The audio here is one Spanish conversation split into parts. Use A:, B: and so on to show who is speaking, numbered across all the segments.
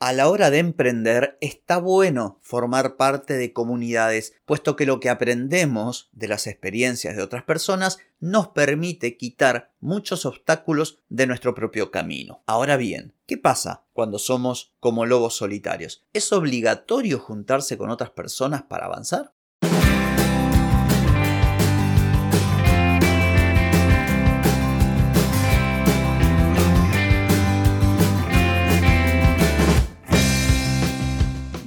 A: A la hora de emprender está bueno formar parte de comunidades, puesto que lo que aprendemos de las experiencias de otras personas nos permite quitar muchos obstáculos de nuestro propio camino. Ahora bien, ¿qué pasa cuando somos como lobos solitarios? ¿Es obligatorio juntarse con otras personas para avanzar?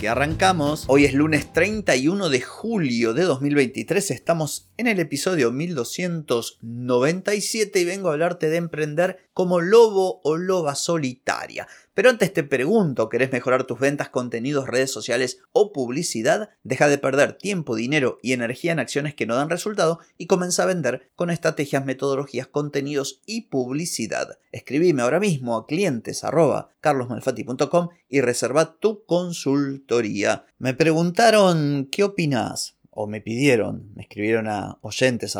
A: que arrancamos. Hoy es lunes 31 de julio de 2023, estamos en el episodio 1297 y vengo a hablarte de emprender como lobo o loba solitaria. Pero antes te pregunto, ¿querés mejorar tus ventas, contenidos, redes sociales o publicidad? Deja de perder tiempo, dinero y energía en acciones que no dan resultado y comienza a vender con estrategias, metodologías, contenidos y publicidad. Escribime ahora mismo a clientes y reserva tu Me preguntaron, ¿qué opinas? o me pidieron, me escribieron a oyentes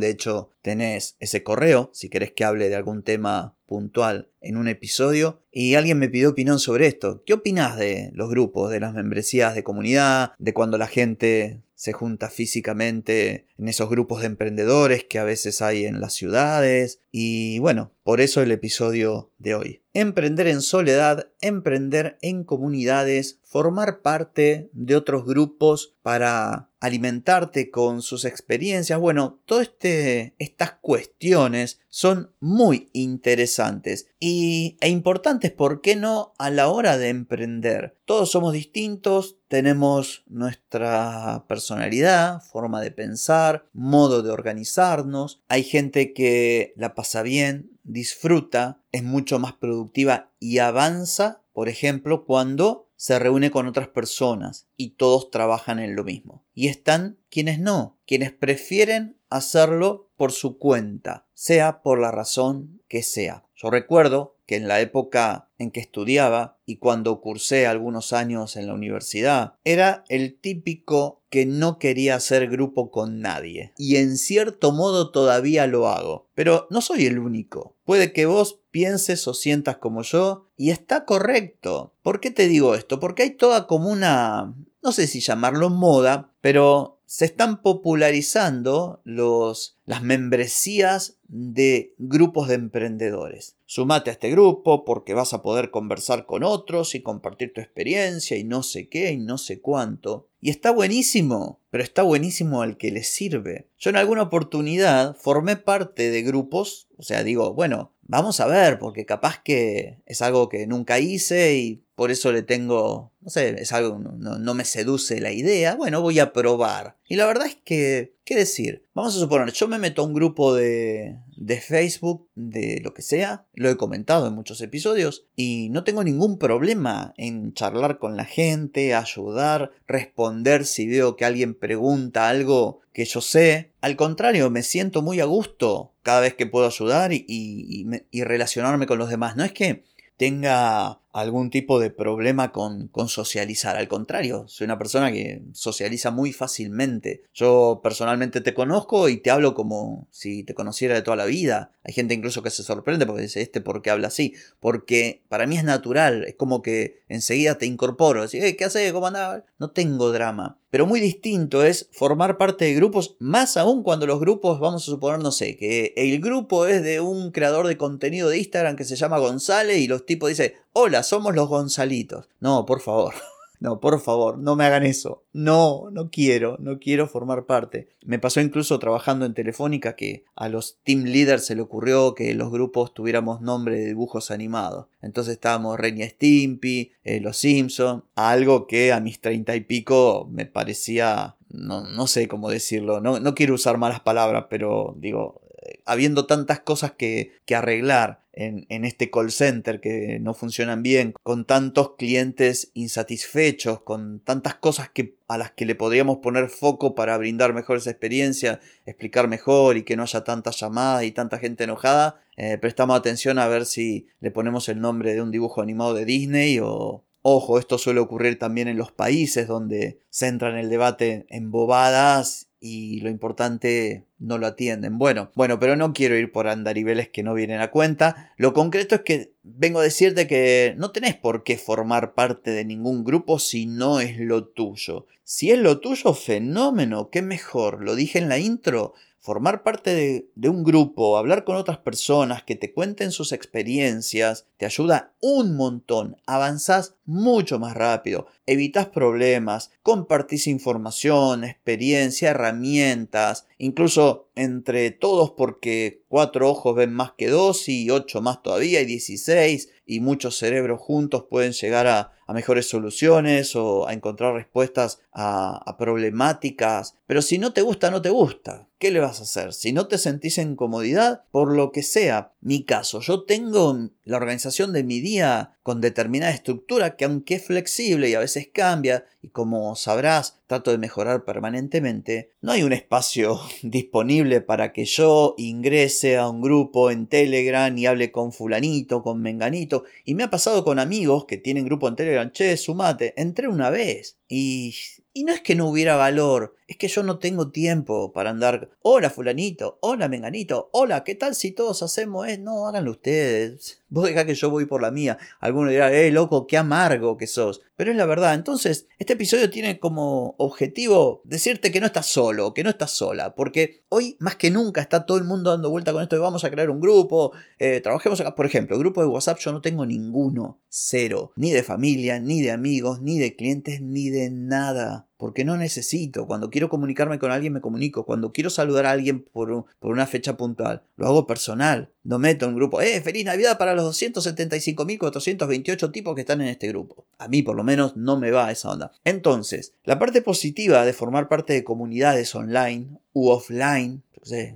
A: De hecho, tenés ese correo si querés que hable de algún tema puntual en un episodio. Y alguien me pidió opinión sobre esto. ¿Qué opinas de los grupos, de las membresías de comunidad, de cuando la gente se junta físicamente en esos grupos de emprendedores que a veces hay en las ciudades. Y bueno, por eso el episodio de hoy. Emprender en soledad, emprender en comunidades, formar parte de otros grupos para alimentarte con sus experiencias. Bueno, todas este, estas cuestiones son muy interesantes y, e importantes, ¿por qué no? A la hora de emprender. Todos somos distintos, tenemos nuestra personalidad, forma de pensar, modo de organizarnos. Hay gente que la pasa bien, disfruta, es mucho más productiva y avanza, por ejemplo, cuando se reúne con otras personas y todos trabajan en lo mismo. Y están quienes no, quienes prefieren hacerlo por su cuenta, sea por la razón que sea. Yo recuerdo que en la época en que estudiaba y cuando cursé algunos años en la universidad, era el típico que no quería hacer grupo con nadie. Y en cierto modo todavía lo hago. Pero no soy el único. Puede que vos pienses o sientas como yo y está correcto. ¿Por qué te digo esto? Porque hay toda como una, no sé si llamarlo moda, pero se están popularizando los, las membresías de grupos de emprendedores. Sumate a este grupo porque vas a poder conversar con otros y compartir tu experiencia y no sé qué y no sé cuánto. Y está buenísimo, pero está buenísimo al que le sirve. Yo en alguna oportunidad formé parte de grupos, o sea, digo, bueno, vamos a ver, porque capaz que es algo que nunca hice y por eso le tengo, no sé, es algo, no, me seduce la idea, bueno, voy a probar. Y la verdad es que, ¿qué decir? Vamos a suponer, yo me meto a un grupo de, de Facebook, de lo que sea, lo he comentado en muchos episodios, y no tengo ningún problema en charlar con la gente, ayudar, responder si veo que alguien pregunta algo que yo sé. Al contrario, me siento muy a gusto cada vez que puedo ayudar y relacionarme con los demás. No es que tenga algún tipo de problema con, con, socializar. Al contrario, soy una persona que socializa muy fácilmente. Yo personalmente te conozco y te hablo como si te conociera de toda la vida. Hay gente incluso que se sorprende porque dice, este por qué habla así. Porque para mí es natural, es como que enseguida te incorporo. ¿qué haces? ¿Cómo andás? No tengo drama. Pero muy distinto es formar parte de grupos, más aún cuando los grupos, vamos a suponer, no sé, que el grupo es de un creador de contenido de Instagram que se llama González y los tipos dicen, hola, somos los Gonzalitos. No, por favor. No, por favor, no me hagan eso. No, no quiero, no quiero formar parte. Me pasó incluso trabajando en Telefónica que a los team leaders se le ocurrió que los grupos tuviéramos nombre de dibujos animados. Entonces estábamos Ren Stimpy, eh, Los Simpson, algo que a mis treinta y pico me parecía no, no sé cómo decirlo, no, no quiero usar malas palabras, pero digo, habiendo tantas cosas que, que arreglar en, en, este call center que no funcionan bien, con tantos clientes insatisfechos, con tantas cosas que, a las que le podríamos poner foco para brindar mejores experiencias, explicar mejor y que no haya tantas llamadas y tanta gente enojada, eh, prestamos atención a ver si le ponemos el nombre de un dibujo animado de Disney o, Ojo, esto suele ocurrir también en los países donde centran el debate en bobadas y lo importante no lo atienden. Bueno, bueno, pero no quiero ir por andariveles que no vienen a cuenta. Lo concreto es que vengo a decirte que no tenés por qué formar parte de ningún grupo si no es lo tuyo. Si es lo tuyo, fenómeno, qué mejor. Lo dije en la intro formar parte de, un grupo, hablar con otras personas que te cuenten sus experiencias, te ayuda un montón, avanzás mucho más rápido, evitas problemas, compartís información, experiencia, herramientas, incluso entre todos porque cuatro ojos ven más que dos y ocho más todavía y dieciséis y muchos cerebros juntos pueden llegar a, mejores soluciones o a encontrar respuestas a, problemáticas. Pero si no te gusta, no te gusta. ¿Qué le vas a hacer? Si no te sentís en comodidad, por lo que sea. Mi caso, yo tengo la organización de mi día con determinada estructura que aunque es flexible y a veces cambia, y como sabrás, trato de mejorar permanentemente, no hay un espacio disponible para que yo ingrese a un grupo en Telegram y hable con fulanito, con menganito, y me ha pasado con amigos que tienen grupo en Telegram, che, sumate, entré una vez y y no es que no hubiera valor, es que yo no tengo tiempo para andar, hola fulanito, hola menganito, hola, ¿qué tal si todos hacemos esto? No, háganlo ustedes. Vos dejá que yo voy por la mía. Alguno dirá, eh, loco, qué amargo que sos. Pero es la verdad. Entonces, este episodio tiene como objetivo decirte que no estás solo, que no estás sola. Porque hoy, más que nunca, está todo el mundo dando vuelta con esto vamos a crear un grupo, eh, trabajemos acá. Por ejemplo, grupo de WhatsApp yo no tengo ninguno. Cero. Ni de familia, ni de amigos, ni de clientes, ni de nada porque no necesito. Cuando quiero comunicarme con alguien me comunico. Cuando quiero saludar a alguien por, por una fecha puntual, lo hago personal. No meto en grupo, eh, feliz Navidad para los 275.428 tipos que están en este grupo. A mí por lo menos no me va esa onda. Entonces, la parte positiva de formar parte de comunidades online u offline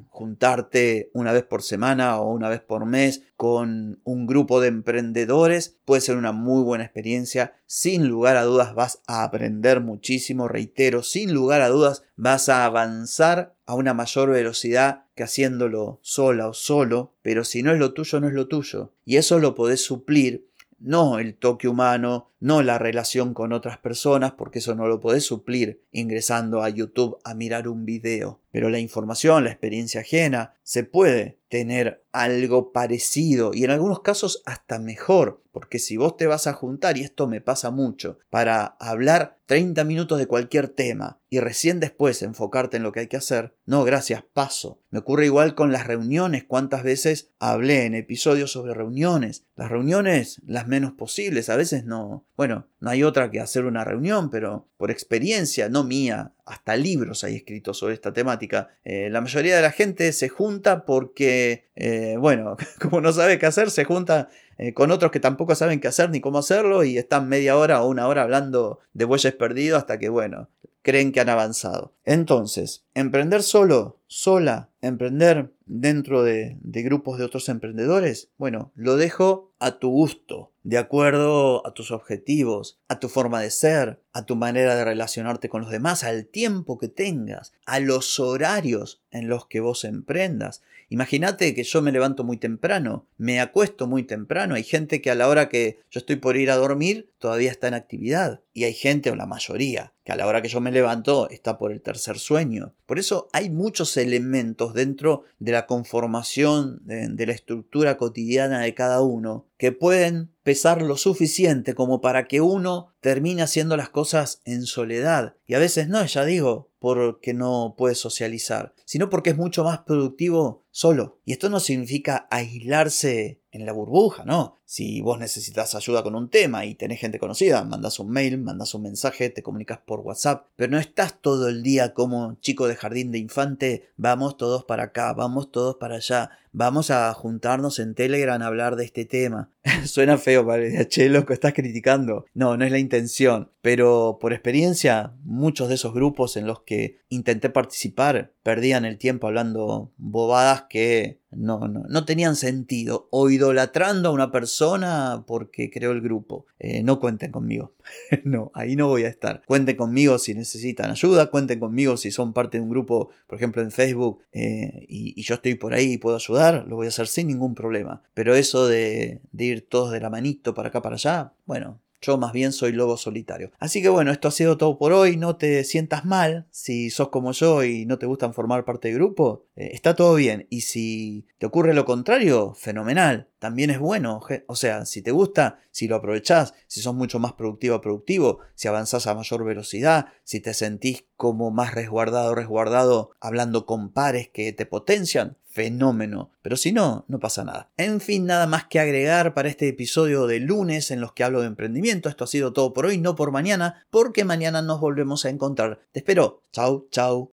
A: juntarte una vez por semana o una vez por mes con un grupo de emprendedores puede ser una muy buena experiencia. Sin lugar a dudas vas a aprender muchísimo, reitero, sin lugar a dudas vas a avanzar a una mayor velocidad que haciéndolo sola o solo, pero si no es lo tuyo, no es lo tuyo. Y eso lo podés suplir no el toque humano, no la relación con otras personas, porque eso no lo podés suplir ingresando a YouTube a mirar un video. Pero la información, la experiencia ajena, se puede tener algo parecido y en algunos casos hasta mejor, porque si vos te vas a juntar, y esto me pasa mucho, para hablar 30 minutos de cualquier tema y recién después enfocarte en lo que hay que hacer, no, gracias, paso. Me ocurre igual con las reuniones, cuántas veces hablé en episodios sobre reuniones. Las reuniones, las menos posibles, a veces no, bueno, no hay otra que hacer una reunión, pero por experiencia, no mía, hasta libros hay escritos sobre esta temática. Eh, la mayoría de la gente se junta porque, eh, bueno, como no sabe qué hacer, se junta eh, con otros que tampoco saben qué hacer ni cómo hacerlo y están media hora o una hora hablando de bueyes perdidos hasta que, bueno, creen que han avanzado. Entonces, emprender solo, sola, emprender dentro de, de grupos de otros emprendedores, bueno, lo dejo a tu gusto, de acuerdo a tus objetivos, a tu forma de ser, a tu manera de relacionarte con los demás, al tiempo que tengas, a los horarios en los que vos emprendas. Imagínate que yo me levanto muy temprano, me acuesto muy temprano, hay gente que a la hora que yo estoy por ir a dormir todavía está en actividad y hay gente, o la mayoría, que a la hora que yo me levanto está por el tercer sueño. Por eso hay muchos elementos dentro de la conformación de, la estructura cotidiana de cada uno que pueden pesar lo suficiente como para que uno termine haciendo las cosas en soledad. Y a veces no, ya digo, porque no puede socializar, sino porque es mucho más productivo solo. Y esto no significa aislarse en la burbuja, ¿no? Si vos necesitas ayuda con un tema y tenés gente conocida, mandas un mail, mandas un mensaje, te comunicas por WhatsApp, pero no estás todo el día como chico de jardín de infante, vamos todos para acá, vamos todos para allá, vamos a juntarnos en Telegram a hablar de este tema. Suena feo, vale, che, loco, estás criticando. No, no es la intención, pero por experiencia, muchos de esos grupos en los que intenté participar, perdían el tiempo hablando bobadas que no, no, tenían sentido. O idolatrando a una persona porque creó el grupo. Eh, no cuenten conmigo. no, ahí no voy a estar. Cuenten conmigo si necesitan ayuda. Cuenten conmigo si son parte de un grupo, por ejemplo, en Facebook, eh, y, yo estoy por ahí y puedo ayudar. Lo voy a hacer sin ningún problema. Pero eso de, de ir todos de la manito para acá, para allá, bueno, yo más bien soy lobo solitario. Así que bueno, esto ha sido todo por hoy. No te sientas mal si sos como yo y no te gustan formar parte del grupo. Eh, está todo bien. Y si te ocurre lo contrario, fenomenal. También es bueno. O sea, si te gusta, si lo aprovechás, si sos mucho más productivo productivo, si avanzás a mayor velocidad, si te sentís como más resguardado resguardado hablando con pares que te potencian, fenómeno. Pero si no, no pasa nada. En fin, nada más que agregar para este episodio de lunes en los que hablo de emprendimiento. Esto ha sido todo por hoy, no por mañana, porque mañana nos volvemos a encontrar. Te espero. Chau, chau.